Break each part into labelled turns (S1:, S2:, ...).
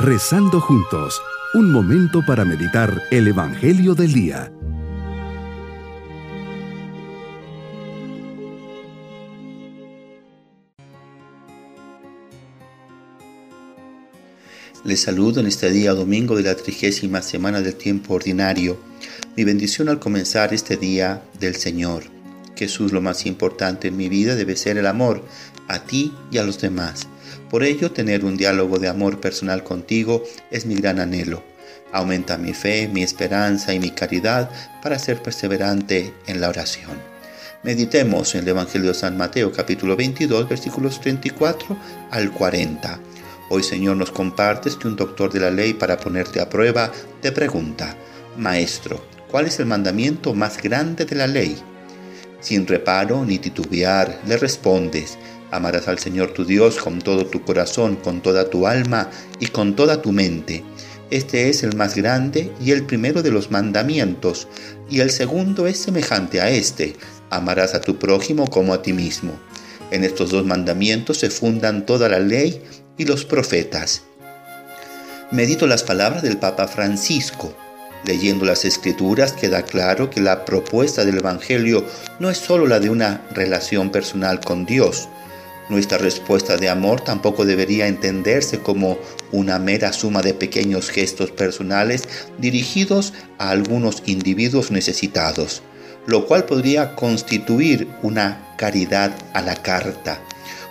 S1: Rezando juntos, un momento para meditar el Evangelio del Día.
S2: Les saludo en este día domingo de la trigésima semana del tiempo ordinario. Mi bendición al comenzar este día del Señor. Jesús, lo más importante en mi vida debe ser el amor a ti y a los demás. Por ello, tener un diálogo de amor personal contigo es mi gran anhelo. Aumenta mi fe, mi esperanza y mi caridad para ser perseverante en la oración. Meditemos en el Evangelio de San Mateo capítulo 22 versículos 34 al 40. Hoy Señor nos compartes que un doctor de la ley para ponerte a prueba te pregunta, Maestro, ¿cuál es el mandamiento más grande de la ley? Sin reparo ni titubear, le respondes, Amarás al Señor tu Dios con todo tu corazón, con toda tu alma y con toda tu mente. Este es el más grande y el primero de los mandamientos, y el segundo es semejante a este, amarás a tu prójimo como a ti mismo. En estos dos mandamientos se fundan toda la ley y los profetas. Medito las palabras del Papa Francisco. Leyendo las escrituras queda claro que la propuesta del Evangelio no es sólo la de una relación personal con Dios, nuestra respuesta de amor tampoco debería entenderse como una mera suma de pequeños gestos personales dirigidos a algunos individuos necesitados, lo cual podría constituir una caridad a la carta,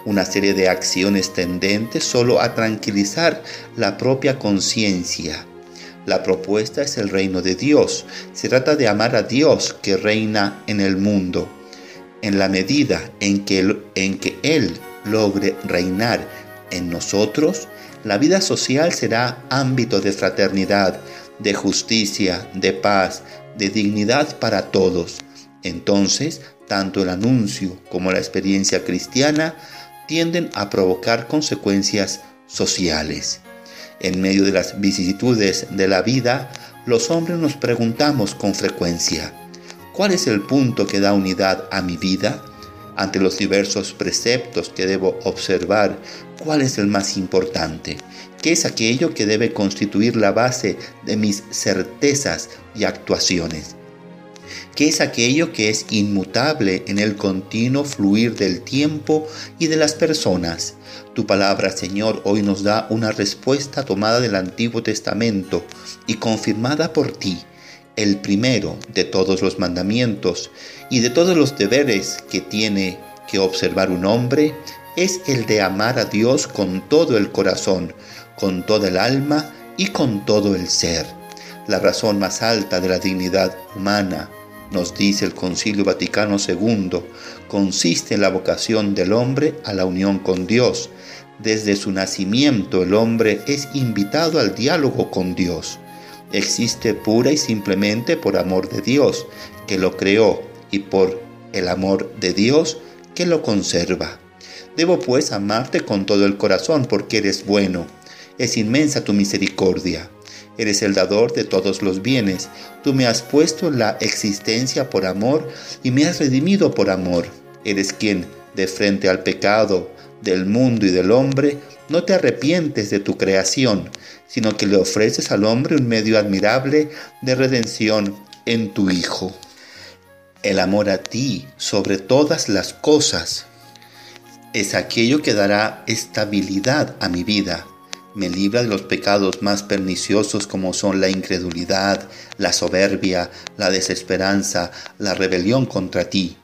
S2: una serie de acciones tendentes solo a tranquilizar la propia conciencia. La propuesta es el reino de Dios. Se trata de amar a Dios que reina en el mundo. En la medida en que, en que Él logre reinar en nosotros, la vida social será ámbito de fraternidad, de justicia, de paz, de dignidad para todos. Entonces, tanto el anuncio como la experiencia cristiana tienden a provocar consecuencias sociales. En medio de las vicisitudes de la vida, los hombres nos preguntamos con frecuencia, ¿cuál es el punto que da unidad a mi vida? Ante los diversos preceptos que debo observar, ¿cuál es el más importante? ¿Qué es aquello que debe constituir la base de mis certezas y actuaciones? ¿Qué es aquello que es inmutable en el continuo fluir del tiempo y de las personas? Tu palabra, Señor, hoy nos da una respuesta tomada del Antiguo Testamento y confirmada por ti el primero de todos los mandamientos y de todos los deberes que tiene que observar un hombre es el de amar a Dios con todo el corazón, con toda el alma y con todo el ser. La razón más alta de la dignidad humana, nos dice el Concilio Vaticano II, consiste en la vocación del hombre a la unión con Dios. Desde su nacimiento el hombre es invitado al diálogo con Dios existe pura y simplemente por amor de Dios, que lo creó, y por el amor de Dios, que lo conserva. Debo pues amarte con todo el corazón porque eres bueno. Es inmensa tu misericordia. Eres el dador de todos los bienes. Tú me has puesto la existencia por amor y me has redimido por amor. Eres quien, de frente al pecado del mundo y del hombre, no te arrepientes de tu creación, sino que le ofreces al hombre un medio admirable de redención en tu Hijo. El amor a ti sobre todas las cosas es aquello que dará estabilidad a mi vida. Me libra de los pecados más perniciosos como son la incredulidad, la soberbia, la desesperanza, la rebelión contra ti.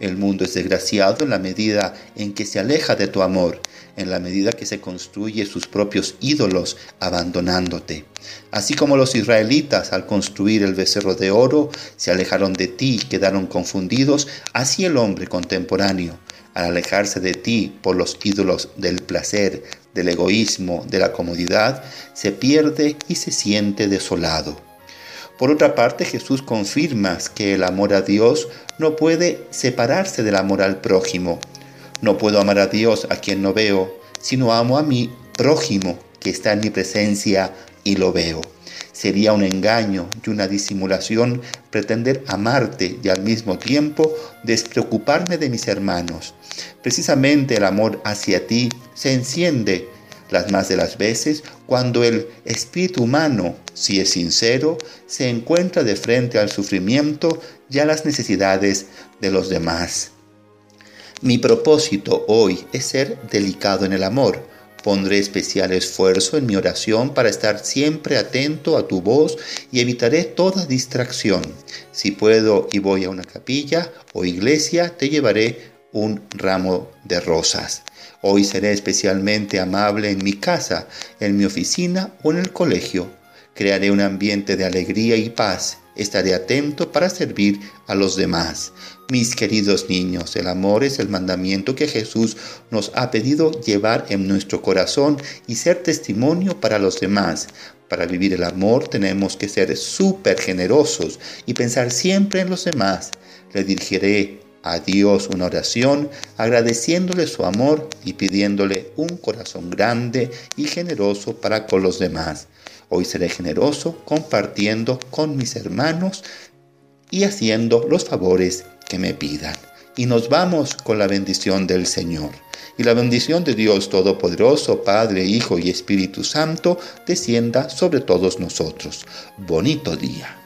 S2: El mundo es desgraciado en la medida en que se aleja de tu amor en la medida que se construye sus propios ídolos abandonándote. Así como los israelitas al construir el becerro de oro se alejaron de ti y quedaron confundidos, así el hombre contemporáneo, al alejarse de ti por los ídolos del placer, del egoísmo, de la comodidad, se pierde y se siente desolado. Por otra parte, Jesús confirma que el amor a Dios no puede separarse del amor al prójimo. No puedo amar a Dios a quien no veo, sino amo a mi prójimo que está en mi presencia y lo veo. Sería un engaño y una disimulación pretender amarte y al mismo tiempo despreocuparme de mis hermanos. Precisamente el amor hacia ti se enciende las más de las veces cuando el espíritu humano, si es sincero, se encuentra de frente al sufrimiento y a las necesidades de los demás. Mi propósito hoy es ser delicado en el amor. Pondré especial esfuerzo en mi oración para estar siempre atento a tu voz y evitaré toda distracción. Si puedo y voy a una capilla o iglesia, te llevaré un ramo de rosas. Hoy seré especialmente amable en mi casa, en mi oficina o en el colegio. Crearé un ambiente de alegría y paz. Estaré atento para servir a los demás. Mis queridos niños, el amor es el mandamiento que Jesús nos ha pedido llevar en nuestro corazón y ser testimonio para los demás. Para vivir el amor tenemos que ser súper generosos y pensar siempre en los demás. Le dirigiré a Dios una oración agradeciéndole su amor y pidiéndole un corazón grande y generoso para con los demás. Hoy seré generoso compartiendo con mis hermanos y haciendo los favores que me pidan. Y nos vamos con la bendición del Señor. Y la bendición de Dios Todopoderoso, Padre, Hijo y Espíritu Santo, descienda sobre todos nosotros. Bonito día.